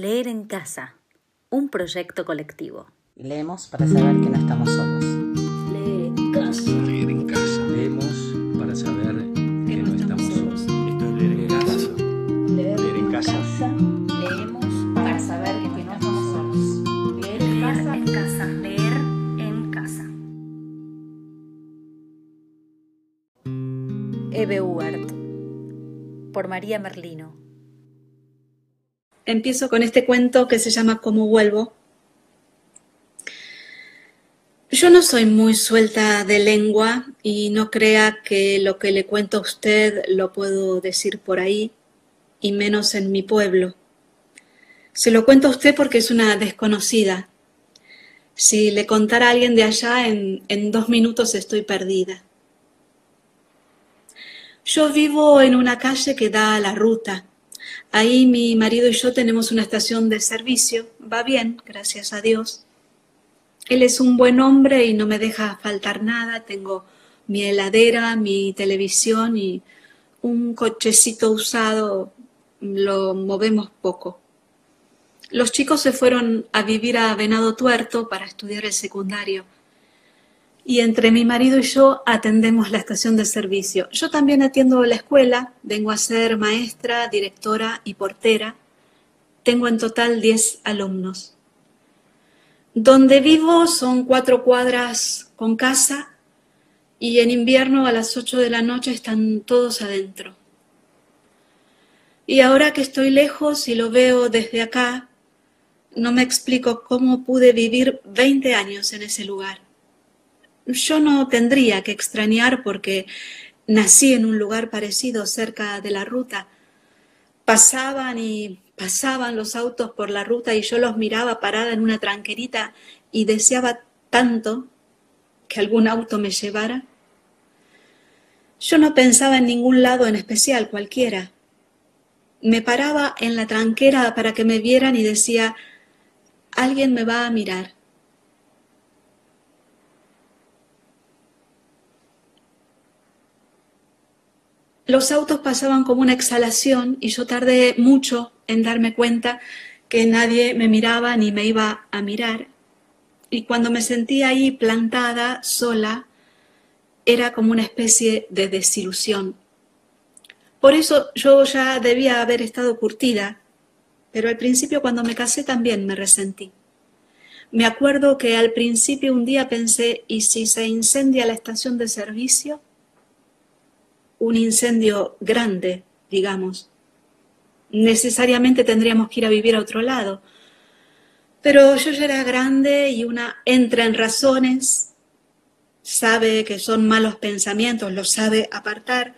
Leer en casa, un proyecto colectivo. Leemos para saber que no estamos solos. Leer en casa. Leer en casa. Leemos para saber que no estamos solos. Esto es leer en casa. Leer en casa. Leemos para saber que no estamos solos. Leer en casa. en casa. Leer en casa. Eve Ugart. Por María Merlino. Empiezo con este cuento que se llama Cómo vuelvo. Yo no soy muy suelta de lengua y no crea que lo que le cuento a usted lo puedo decir por ahí, y menos en mi pueblo. Se lo cuento a usted porque es una desconocida. Si le contara a alguien de allá, en, en dos minutos estoy perdida. Yo vivo en una calle que da a la ruta. Ahí mi marido y yo tenemos una estación de servicio. Va bien, gracias a Dios. Él es un buen hombre y no me deja faltar nada. Tengo mi heladera, mi televisión y un cochecito usado. Lo movemos poco. Los chicos se fueron a vivir a Venado Tuerto para estudiar el secundario. Y entre mi marido y yo atendemos la estación de servicio. Yo también atiendo la escuela, vengo a ser maestra, directora y portera. Tengo en total 10 alumnos. Donde vivo son cuatro cuadras con casa y en invierno a las 8 de la noche están todos adentro. Y ahora que estoy lejos y lo veo desde acá, no me explico cómo pude vivir 20 años en ese lugar yo no tendría que extrañar porque nací en un lugar parecido cerca de la ruta. Pasaban y pasaban los autos por la ruta y yo los miraba parada en una tranquerita y deseaba tanto que algún auto me llevara. Yo no pensaba en ningún lado en especial, cualquiera. Me paraba en la tranquera para que me vieran y decía, alguien me va a mirar. Los autos pasaban como una exhalación y yo tardé mucho en darme cuenta que nadie me miraba ni me iba a mirar. Y cuando me sentí ahí plantada, sola, era como una especie de desilusión. Por eso yo ya debía haber estado curtida, pero al principio cuando me casé también me resentí. Me acuerdo que al principio un día pensé, ¿y si se incendia la estación de servicio? Un incendio grande, digamos. Necesariamente tendríamos que ir a vivir a otro lado. Pero yo ya era grande y una entra en razones, sabe que son malos pensamientos, los sabe apartar.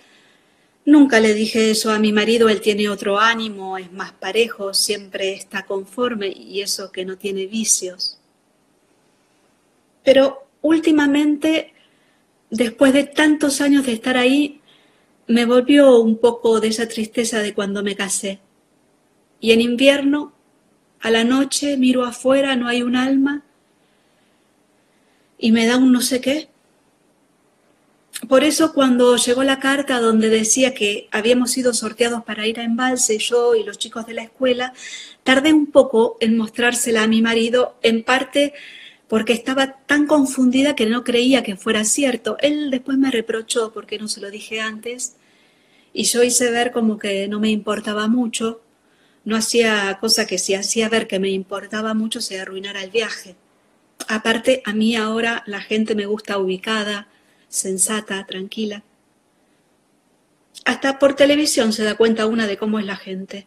Nunca le dije eso a mi marido, él tiene otro ánimo, es más parejo, siempre está conforme y eso que no tiene vicios. Pero últimamente, después de tantos años de estar ahí, me volvió un poco de esa tristeza de cuando me casé. Y en invierno, a la noche, miro afuera, no hay un alma, y me da un no sé qué. Por eso cuando llegó la carta donde decía que habíamos sido sorteados para ir a embalse, yo y los chicos de la escuela, tardé un poco en mostrársela a mi marido, en parte porque estaba tan confundida que no creía que fuera cierto. Él después me reprochó porque no se lo dije antes y yo hice ver como que no me importaba mucho. No hacía cosa que si hacía ver que me importaba mucho se arruinara el viaje. Aparte, a mí ahora la gente me gusta ubicada, sensata, tranquila. Hasta por televisión se da cuenta una de cómo es la gente.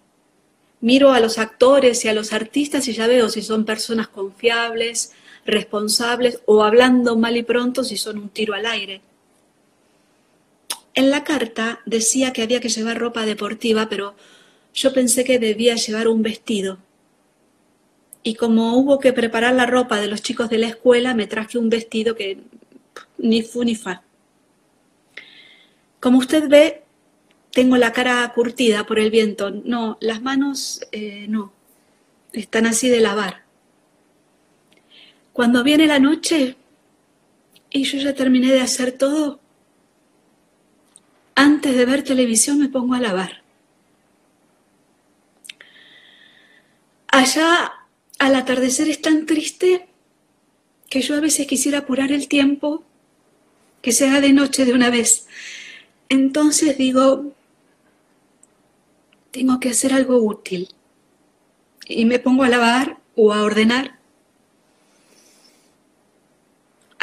Miro a los actores y a los artistas y ya veo si son personas confiables, responsables o hablando mal y pronto si son un tiro al aire. En la carta decía que había que llevar ropa deportiva, pero yo pensé que debía llevar un vestido. Y como hubo que preparar la ropa de los chicos de la escuela, me traje un vestido que ni fu ni fa. Como usted ve, tengo la cara curtida por el viento. No, las manos eh, no. Están así de lavar. Cuando viene la noche y yo ya terminé de hacer todo, antes de ver televisión me pongo a lavar. Allá al atardecer es tan triste que yo a veces quisiera apurar el tiempo, que sea de noche de una vez. Entonces digo, tengo que hacer algo útil. Y me pongo a lavar o a ordenar.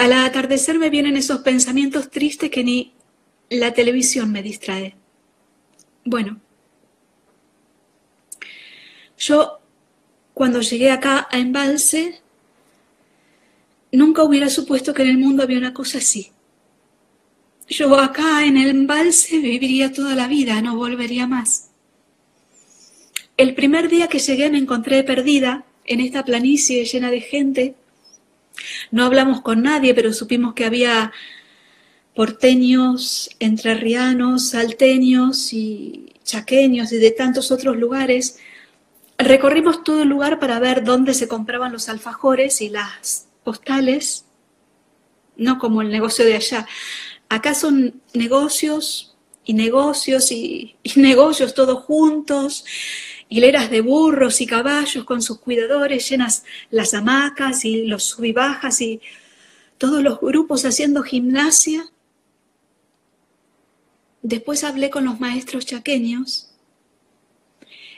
Al atardecer me vienen esos pensamientos tristes que ni la televisión me distrae. Bueno, yo cuando llegué acá a Embalse, nunca hubiera supuesto que en el mundo había una cosa así. Yo acá en el embalse viviría toda la vida, no volvería más. El primer día que llegué me encontré perdida en esta planicie llena de gente. No hablamos con nadie, pero supimos que había porteños, entrerrianos, salteños y chaqueños y de tantos otros lugares. Recorrimos todo el lugar para ver dónde se compraban los alfajores y las postales, no como el negocio de allá. Acá son negocios y negocios y, y negocios todos juntos hileras de burros y caballos con sus cuidadores, llenas las hamacas y los subibajas y todos los grupos haciendo gimnasia. Después hablé con los maestros chaqueños.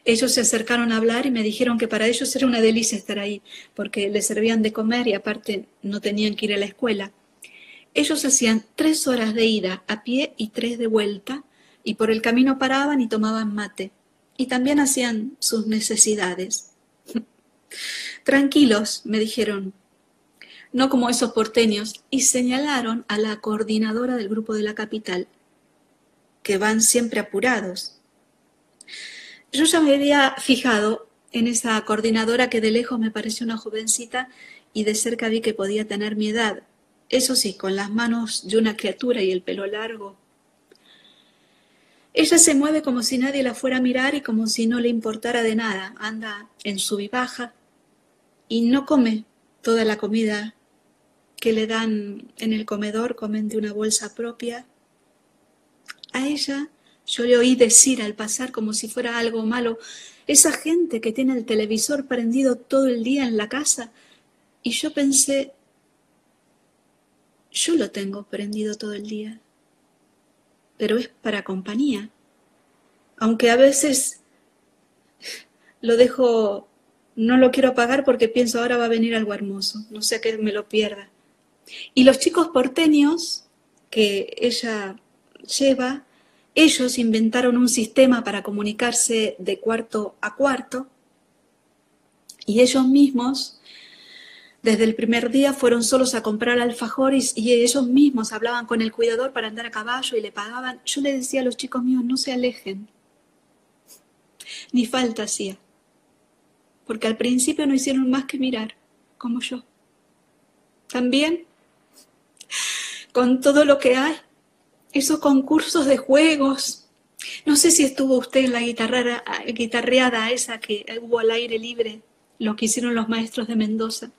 Ellos se acercaron a hablar y me dijeron que para ellos era una delicia estar ahí, porque les servían de comer y aparte no tenían que ir a la escuela. Ellos hacían tres horas de ida a pie y tres de vuelta, y por el camino paraban y tomaban mate y también hacían sus necesidades. Tranquilos, me dijeron, no como esos porteños, y señalaron a la coordinadora del grupo de la capital, que van siempre apurados. Yo ya me había fijado en esa coordinadora que de lejos me pareció una jovencita y de cerca vi que podía tener mi edad, eso sí, con las manos de una criatura y el pelo largo, ella se mueve como si nadie la fuera a mirar y como si no le importara de nada. Anda en su vivaja y no come toda la comida que le dan en el comedor, comen de una bolsa propia. A ella yo le oí decir al pasar como si fuera algo malo, esa gente que tiene el televisor prendido todo el día en la casa. Y yo pensé, yo lo tengo prendido todo el día pero es para compañía. Aunque a veces lo dejo, no lo quiero apagar porque pienso ahora va a venir algo hermoso, no sé que me lo pierda. Y los chicos porteños que ella lleva, ellos inventaron un sistema para comunicarse de cuarto a cuarto y ellos mismos desde el primer día fueron solos a comprar alfajores y ellos mismos hablaban con el cuidador para andar a caballo y le pagaban. Yo le decía a los chicos míos, no se alejen. Ni falta hacía. Porque al principio no hicieron más que mirar, como yo. También, con todo lo que hay, esos concursos de juegos. No sé si estuvo usted en la guitarreada esa que hubo al aire libre, lo que hicieron los maestros de Mendoza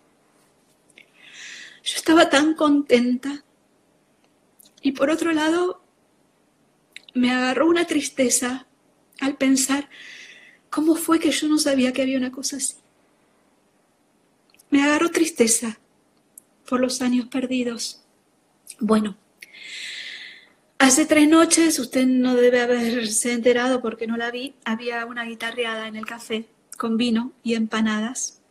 yo estaba tan contenta. Y por otro lado, me agarró una tristeza al pensar cómo fue que yo no sabía que había una cosa así. Me agarró tristeza por los años perdidos. Bueno, hace tres noches, usted no debe haberse enterado porque no la vi, había una guitarreada en el café con vino y empanadas.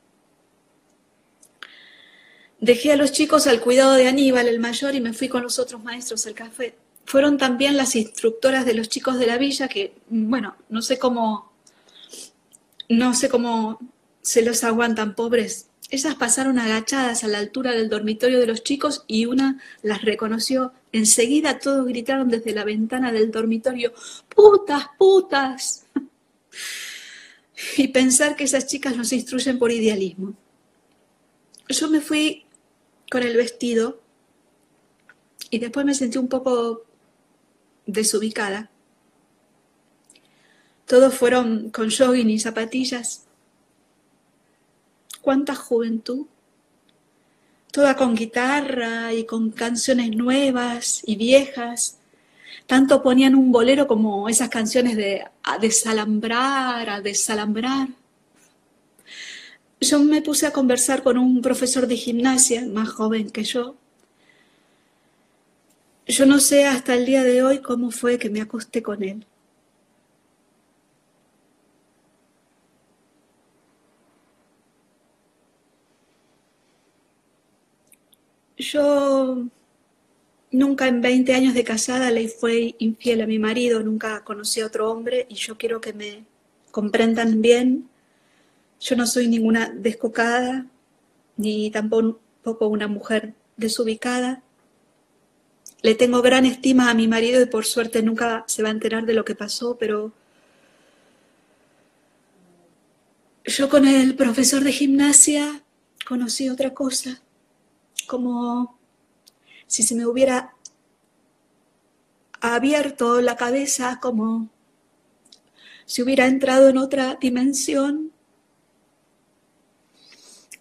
Dejé a los chicos al cuidado de Aníbal, el mayor, y me fui con los otros maestros al café. Fueron también las instructoras de los chicos de la villa que, bueno, no sé cómo, no sé cómo se los aguantan, pobres. Ellas pasaron agachadas a la altura del dormitorio de los chicos y una las reconoció. Enseguida todos gritaron desde la ventana del dormitorio, ¡putas, putas! Y pensar que esas chicas nos instruyen por idealismo. Yo me fui con el vestido y después me sentí un poco desubicada. Todos fueron con jogging y zapatillas. ¿Cuánta juventud? Toda con guitarra y con canciones nuevas y viejas. Tanto ponían un bolero como esas canciones de a desalambrar, a desalambrar. Yo me puse a conversar con un profesor de gimnasia más joven que yo. Yo no sé hasta el día de hoy cómo fue que me acosté con él. Yo nunca en 20 años de casada le fue infiel a mi marido, nunca conocí a otro hombre y yo quiero que me comprendan bien yo no soy ninguna descocada, ni tampoco una mujer desubicada. Le tengo gran estima a mi marido y por suerte nunca se va a enterar de lo que pasó, pero yo con el profesor de gimnasia conocí otra cosa, como si se me hubiera abierto la cabeza, como si hubiera entrado en otra dimensión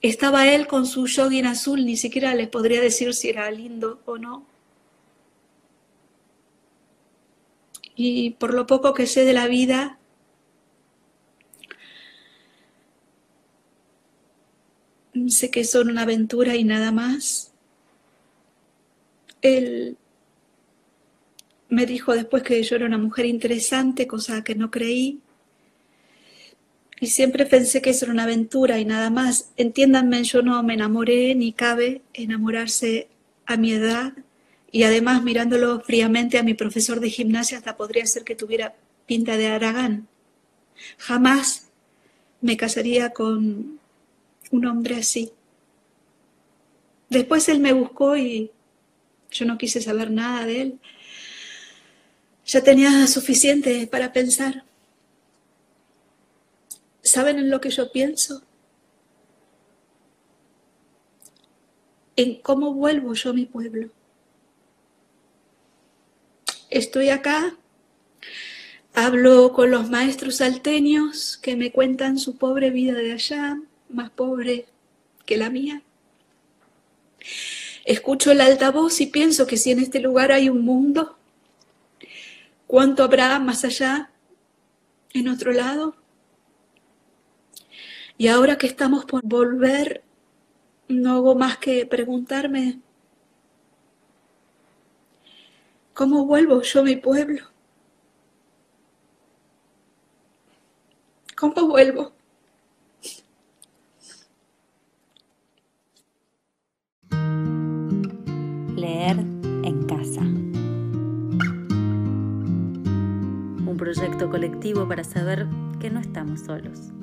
estaba él con su jogging azul, ni siquiera les podría decir si era lindo o no. Y por lo poco que sé de la vida, sé que son una aventura y nada más. Él me dijo después que yo era una mujer interesante, cosa que no creí. Y siempre pensé que eso era una aventura y nada más. Entiéndanme, yo no me enamoré ni cabe enamorarse a mi edad. Y además, mirándolo fríamente a mi profesor de gimnasia, hasta podría ser que tuviera pinta de Aragán. Jamás me casaría con un hombre así. Después él me buscó y yo no quise saber nada de él. Ya tenía suficiente para pensar. ¿Saben en lo que yo pienso? En cómo vuelvo yo a mi pueblo. Estoy acá, hablo con los maestros salteños que me cuentan su pobre vida de allá, más pobre que la mía. Escucho el altavoz y pienso que si en este lugar hay un mundo, ¿cuánto habrá más allá, en otro lado? Y ahora que estamos por volver, no hago más que preguntarme, ¿cómo vuelvo yo a mi pueblo? ¿Cómo vuelvo? Leer en casa. Un proyecto colectivo para saber que no estamos solos.